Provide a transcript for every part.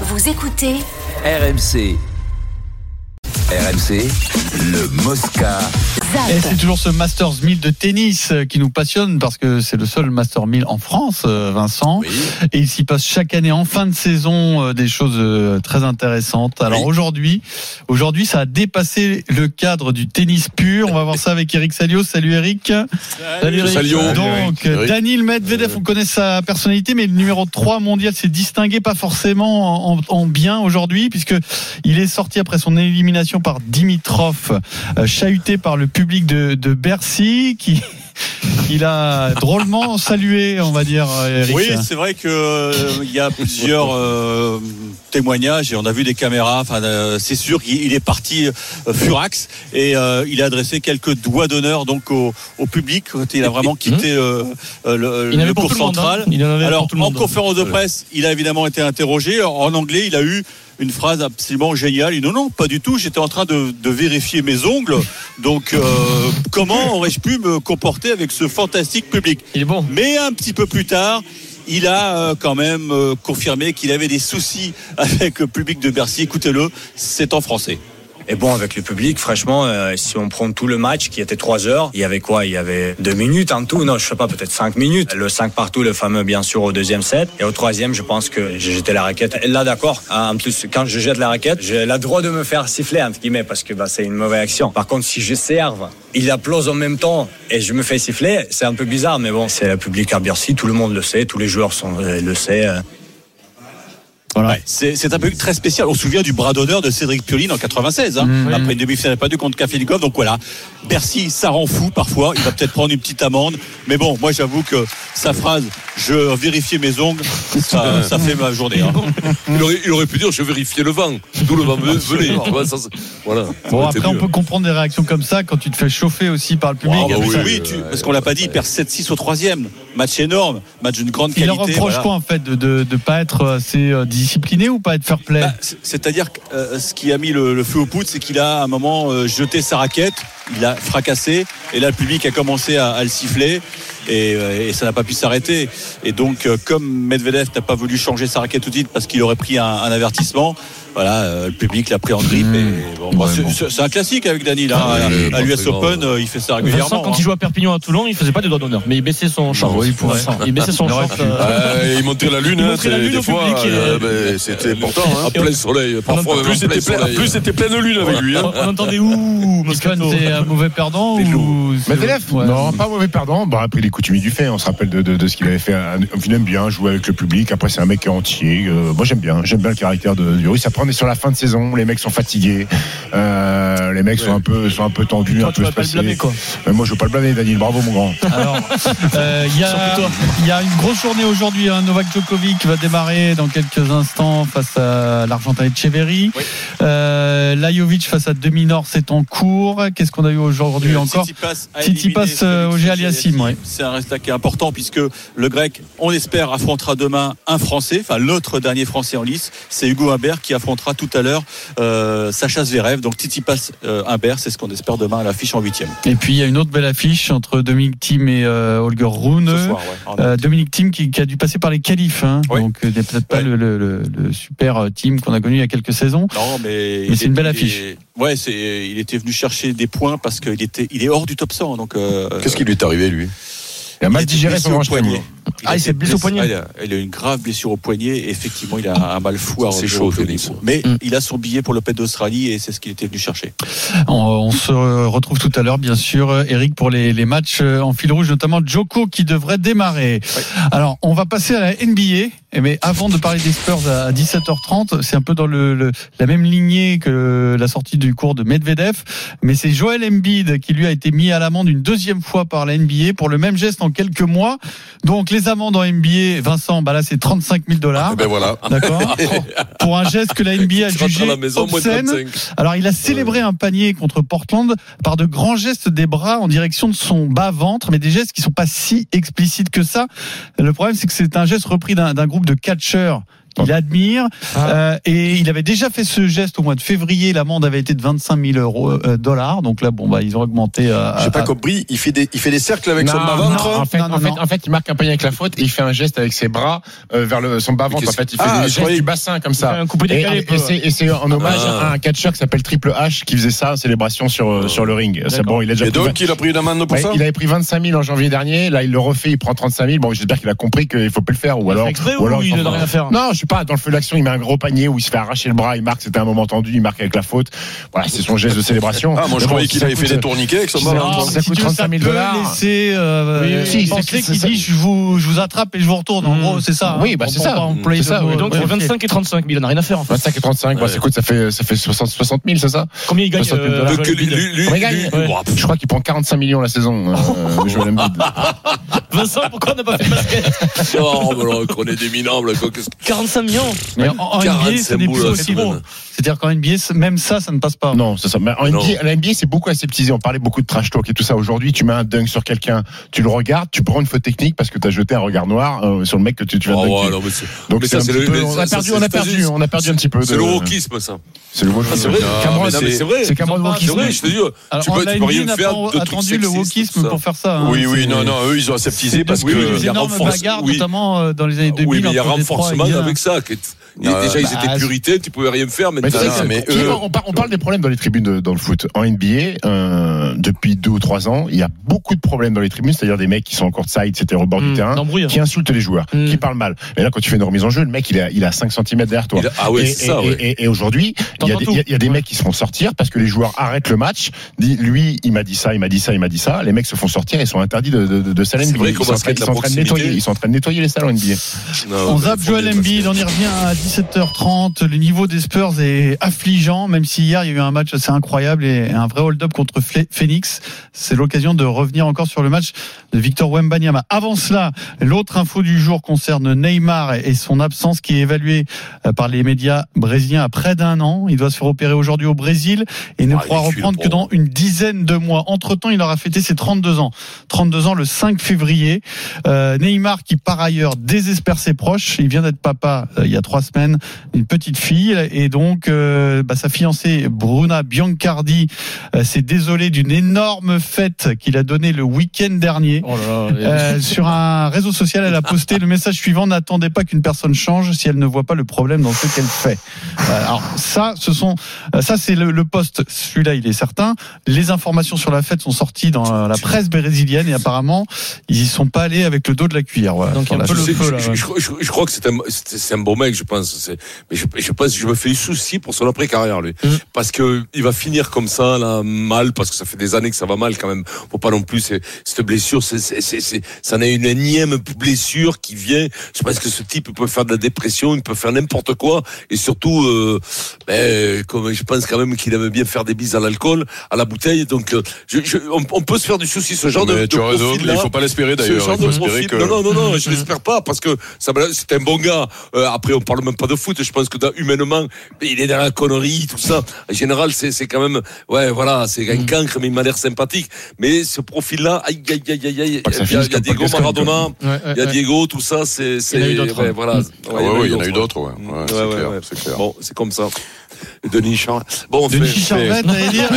Vous écoutez RMC. RMC, le Mosca. Et c'est toujours ce Masters 1000 de tennis euh, qui nous passionne parce que c'est le seul Master 1000 en France, euh, Vincent. Et il s'y passe chaque année en fin de saison euh, des choses très intéressantes. Alors Oui. aujourd'hui, aujourd'hui, ça a dépassé le cadre du tennis pur. On va voir ça avec Eric Salio. Salut Eric. Salut Eric. Salio. Donc, Salut, Eric. Daniel Medvedev, on connaît sa personnalité, mais le numéro 3 mondial s'est distingué pas forcément en, en bien aujourd'hui, puisque il est sorti après son élimination par Dimitrov, chahuté par le public de, de Bercy, qui il a drôlement salué, on va dire, Eric. Oui, c'est vrai que euh, il y a plusieurs euh, témoignages et on a vu des caméras. Enfin, euh, c'est sûr qu'il il est parti euh, furax et euh, il a adressé quelques doigts d'honneur donc au, au public. quand Il a vraiment quitté le, Il en avait le cours tout le monde, central. hein. Il en avait Alors, pour tout le en conférence de presse, il a évidemment été interrogé. En anglais, il a eu une phrase absolument géniale. Il dit non, non, pas du tout. J'étais en train de, de vérifier mes ongles. Donc, euh, comment aurais-je pu me comporter avec ce fantastique public? Il est bon. mais un petit peu plus tard, il a euh, quand même euh, confirmé qu'il avait des soucis avec le public de Bercy. Écoutez-le, c'est en français. Et bon, avec le public, franchement, euh, si on prend tout le match qui était 3 heures, il y avait quoi? Il y avait 2 minutes en tout? Non, je sais pas, peut-être 5 minutes. Le 5 partout, le fameux, bien sûr, au deuxième set. Et au troisième, je pense que j'ai jeté la raquette. Et là, d'accord. Ah, En plus, quand je jette la raquette, j'ai le droit de me faire siffler, entre guillemets, parce que bah, c'est une mauvaise action. Par contre, si je serve, il applause en même temps et je me fais siffler, c'est un peu bizarre, mais bon, c'est le public à Bercy, tout le monde le sait, tous les joueurs sont, euh, le savent. Ouais, c'est un peu très spécial. On se souvient du bras d'honneur de Cédric Pioline en 96, hein, Mmh. après une demi-finale pas du contre Kafelikov. Donc voilà, Bercy, ça rend fou parfois. Il va peut-être prendre une petite amende. Mais bon, moi j'avoue que sa phrase, je vérifiais mes ongles, ça, ça fait ma journée. hein. Il aurait, il aurait pu dire je vérifiais le vent. D'où le vent venait. voilà. Bon, après, on peut comprendre des réactions comme ça quand tu te fais chauffer aussi par le public. Ah, bah oui, oui, oui, tu- parce qu'on l'a pas dit, il perd 7-6 au troisième. Match énorme, match d'une grande Il qualité. leur reproche voilà. quoi en fait de de pas être assez euh, discipliné ou pas play Bah, c'est- C'est-à-dire euh, ce qui a mis le, feu aux poudres, c'est qu'il a à un moment euh, jeté sa raquette, il a fracassé, et là le public a commencé à, à le siffler, et, euh, et ça n'a pas pu s'arrêter. Et donc, euh, comme Medvedev n'a pas voulu changer sa raquette tout de suite parce qu'il aurait pris un, un avertissement, voilà, euh, le public l'a pris en grippe. Mmh. Et bon, bah, Ouais, c'est- bon. c'est c'est un classique avec Dany. Là, Ah, à- à l'US grand, Open, il fait ça régulièrement. Vincent, quand hein. il jouait à Perpignan à Toulon, il faisait pas des doigts d'honneur, mais il baissait son short. oui, il. Vincent, il baissait son pu. euh, il montrait la lune, Il hein, la lune des au fois, euh, euh, ben, c'était important. Hein. et on- plein soleil, parfois en plus, en plein c'était plein- soleil. plus c'était pleine lune avec lui. On Hein. on entendait ouh, Moscato, c'est un mauvais perdant ou Medvedev Ouais. Non, pas mauvais perdant. Bon, après, il coutumier du fait. On se rappelle de, de, de ce qu'il avait fait. Il aime bien jouer avec le public. Après, c'est un mec qui est entier. Euh, moi, j'aime bien. J'aime bien le caractère de, du russe. Après, on est sur la fin de saison. Les mecs sont fatigués. Euh, les mecs sont un peu, sont un peu tendus, Toi, un tu peu vas pas le blâmer, quoi. Mais moi, je veux pas le blâmer, Daniel. Bravo, mon grand. Alors, euh, il y, a, il y a une grosse journée aujourd'hui. hein. Novak Djokovic va démarrer dans quelques instants face à l'Argentin Echeverry. Oui. Euh, Lajovic face à Dominor, c'est en cours. Qu'est-ce qu'on a eu aujourd'hui encore Tsitsipas a Tsitsipas, éliminé Félix Auger Aliassime, ouais. C'est un résultat qui est important puisque le grec, on espère, affrontera demain un Français, enfin l'autre dernier Français en lice, c'est Hugo Humbert qui affrontera tout à l'heure euh, Sacha Zverev. Donc Tsitsipas euh, Humbert, c'est ce qu'on espère demain à l'affiche en huitième. Et puis il y a une autre belle affiche entre Dominique Thiem et euh, Holger Rune. Ce soir, ouais. En- Euh, Dominique Thiem qui, qui a dû passer par les qualifs, hein. Oui. donc euh, il n'est peut-être pas Ouais. le, le- le- le super team qu'on a connu il y a quelques saisons. Non, mais, c'est une belle affiche. est- ouais, c'est, il était venu chercher des points parce qu'il était, il est hors du top 100. Donc, euh, Qu'est-ce qui lui est arrivé, lui? Il a mal digéré blessé son au poignet. Ah, il a s'est blessé au poignet. Ah, il, a, il a une grave blessure au poignet. Et effectivement, il a un mal fou à C'est chaud, au. Mais Mm. il a son billet pour l'Open d'Australie et c'est ce qu'il était venu chercher. On, on se retrouve tout à l'heure, bien sûr, Eric, pour les, les matchs euh, en fil rouge, notamment Joko qui devrait démarrer. Alors, on va passer à la NBA, mais avant de parler des Spurs à 17h30, c'est un peu dans le, le- la même lignée que la sortie du cours de Medvedev, mais c'est Joel Embiid qui lui a été mis à l'amende une deuxième fois par la NBA pour le même geste en quelques mois. Donc, les amendes en NBA, Vincent, bah là, c'est 35 000 dollars. Eh Ben voilà. D'accord. Pour un geste que la NBA a jugé la maison, obscène. 35. Alors, il a célébré un panier contre Portland par de grands gestes des bras en direction de son bas-ventre, mais des gestes qui sont pas si explicites que ça. Le problème, c'est que c'est un geste repris d'un groupe de catcheurs il admire. Ah. Euh, et il avait déjà fait ce geste au mois de février. L'amende avait été de 25 000 euros, euh, dollars. Donc là, bon, bah, ils ont augmenté. à- J'ai pas compris. Il fait des, il fait des cercles avec son Non, bas-ventre. non, en fait, Non, non, en, fait, en fait, il marque un panier avec la faute et il fait un geste avec ses bras euh, vers le, son bas-ventre. Mais En fait, il fait Ah, des je gestes croyais- du bassin comme ça. Un coupé Et, décalé. et c'est- et c'est en hommage Ah. à un catcheur qui s'appelle Triple H qui faisait ça en célébration sur, euh, sur le ring. C'est bon, il a déjà Et donc, il a pris une amende pour Ouais, ça il avait pris 25 000 en janvier dernier. Là, il le refait, il prend 35 000. Bon, j'espère qu'il a compris qu'il faut plus le faire. Ou alors, ou il fout. rien faire Non, je sais pas. Dans le feu d'action, il met un gros panier où il se fait arracher le bras. Il marque. C'était un moment tendu. Il marque avec la faute. Voilà, c'est son geste de célébration. Ah, moi, je bon, croyais si qu'il avait fait des tourniquets avec son Non, bas-ventre. ça si coûte tu veux, 35 000 peut dollars. laisser euh, Oui, oui, c'est- qu'il c'est- dit je vous, je vous attrape et je vous retourne. En Mm. gros, c'est ça. Oui, hein. bah, On c'est ça. C'est ça, de. Donc, Ouais, entre ok. 25 et 35 000, il n'a rien à faire en fait. 25 et 35, bah, ça coûte, ça fait, ça fait 60, 60 000, c'est ça Combien il gagne 60 000 euh, dollars. Donc, lui, lui, lui, Combien il lui- gagne Bon, Je crois qu'il prend 45 millions la saison. euh. Vincent, pourquoi on n'a pas fait de basket? Oh, qu'on est des minables, quoi. qu'est-ce que- 45 millions Mais en, en NBA, 45 ce n'est plus boules, possible. semaine. C'est-à-dire qu'en NBA, même ça, ça ne passe pas. Non, c'est ça. Mais en. NBA, c'est beaucoup aseptisé. On parlait beaucoup de trash talk et tout ça. Aujourd'hui, tu mets un dunk sur quelqu'un, tu le regardes, tu prends une faute technique parce que tu as jeté un regard noir euh, sur le mec que tu, tu viens Oh, de ouais, mais c'est- Donc ça, un c'est petit le- peu- mais on ça, a perdu, on a perdu, on a perdu un petit peu. C'est le wokisme, ça. C'est le wokisme. C'est vrai. Cameron, mais c'est- vrai. C'est Cameron pas- C'est wokisme. vrai, je te dis. Tu peux, rien n'a faire pas de trucs attendu le wokisme pour faire ça. hein. Oui, oui, non, non, eux, ils ont aseptisé parce mais il y a énormes renforce- bagarres, oui. notamment euh, dans les années 2000. Oui, mais il y a renforcement avec ça. Déjà, ils bah, étaient puritains, tu pouvais rien faire. Mais mais eux- on, par- on parle des problèmes dans les tribunes de- dans le foot. En NBA, euh, depuis deux ou trois ans, il y a beaucoup de problèmes dans les tribunes, c'est-à-dire des mecs qui sont en court side, c'était au bord du Mmh, terrain, qui insultent les joueurs, Mmh. qui parlent mal. Et là, quand tu fais une remise en jeu, le mec, il a, il a 5 cm derrière toi. a- Ah ouais, et, c'est ça, et- ouais. et- et aujourd'hui, il y, a des- tout. il y a- il y a des mecs qui se font sortir parce que les joueurs arrêtent le match. Dit, lui, il m'a dit ça, il m'a dit ça, il m'a dit ça. Les mecs se font sortir et sont interdits de, de, de, NBA. Ils sont en train- de nettoyer, les salles en NBA. On mais zappe Joel Embiid, on y revient à 17h30. Le niveau des Spurs est affligeant, même si hier il y a eu un match assez incroyable et un vrai hold-up contre Phoenix. C'est l'occasion de revenir encore sur le match de Victor Wembanyama. Avant cela, l'autre info du jour concerne Neymar et son absence qui est évaluée euh, par les médias brésiliens à près d'un an. Il doit se faire opérer aujourd'hui au Brésil et ne Ah, pourra reprendre que dans une dizaine de mois. Entre-temps, il aura fêté ses 32 ans. 32 ans le 5 février. Euh, Neymar qui par ailleurs désespère ses proches. Il vient d'être papa euh, il y a trois semaines, une petite fille et donc euh, bah, sa fiancée Bruna Biancardi euh, s'est désolée d'une énorme fête qu'il a donnée le week-end dernier. Oh là là. Euh, sur un réseau social, elle a posté le message suivant n'attendez pas qu'une personne change si elle ne voit pas le problème dans ce qu'elle fait. Euh, alors ça, ce sont ça c'est le, le post. Celui-là, il est certain. Les informations sur la fête sont sorties dans la presse brésilienne et apparemment ils y sont pas allés avec le dos de la cuillère. Voilà, Donc, sur un la peu Je, le feu, là, je- je- je- je crois que c'est un, c'est un bon mec, je pense. C'est- Mais je, je pense que je me fais du souci pour son après-carrière, lui. Mm. Parce que il va finir comme ça, là, mal, parce que ça fait des années que ça va mal quand même. Faut pas non plus, c'est- cette blessure, c'est, c'est, c'est, c'est- ça n'est une énième blessure qui vient. Je pense que ce type peut faire de la dépression, il peut faire n'importe quoi. Et surtout, euh, ben, comme je pense quand même qu'il aime bien faire des bises à l'alcool, à la bouteille. Donc, euh, je, je- on, on peut se faire du souci, ce genre de, Mais de tu as raison, profil-là. il faut pas l'espérer Ce d'ailleurs. genre Il faut de espérer profil. que. Non, non, non, non, je l'espère pas parce que ça, c'est un bon gars. Euh, après, on parle même pas de foot. Je pense que dans- humainement, il est dans la connerie, tout ça. En général, c'est, c'est quand même, ouais, voilà, c'est un cancre, mais il m'a l'air sympathique. Mais ce profil-là, aïe, aïe, aïe, aïe, aïe, il y a, il y a Diego Maradona, Ouais, ouais, il y a ouais. Diego, tout ça, c'est, c'est, Il ouais, voilà. Mm. Ah ouais, ouais, il y en a eu d'autres, ouais. Ouais, Ouais, c'est ouais, clair, ouais. c'est clair. Bon, c'est comme ça. Denis Charles. Bon, Denis fait- Charvet, t'allais dire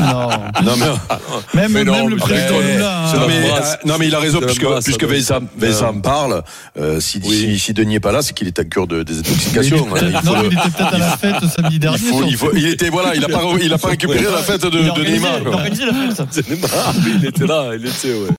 Non. Non, mais, Même, Mais non, même le président Lula. hein. non, mais, euh, non, mais il a raison, puisque, brasse, puisque ça doit Vincent, être. Vincent parle, euh, si, Oui. si, si Denis n'est pas là, c'est qu'il est à cure de il désintoxication. Il faut non, le- il était peut-être à la fête samedi il dernier. faut- il faut- il était, voilà, il a pas, il a pas récupéré la fête de, Il de Neymar. il a quoi. organisé la fête. C'est Neymar, oui, il était là, il était, ouais.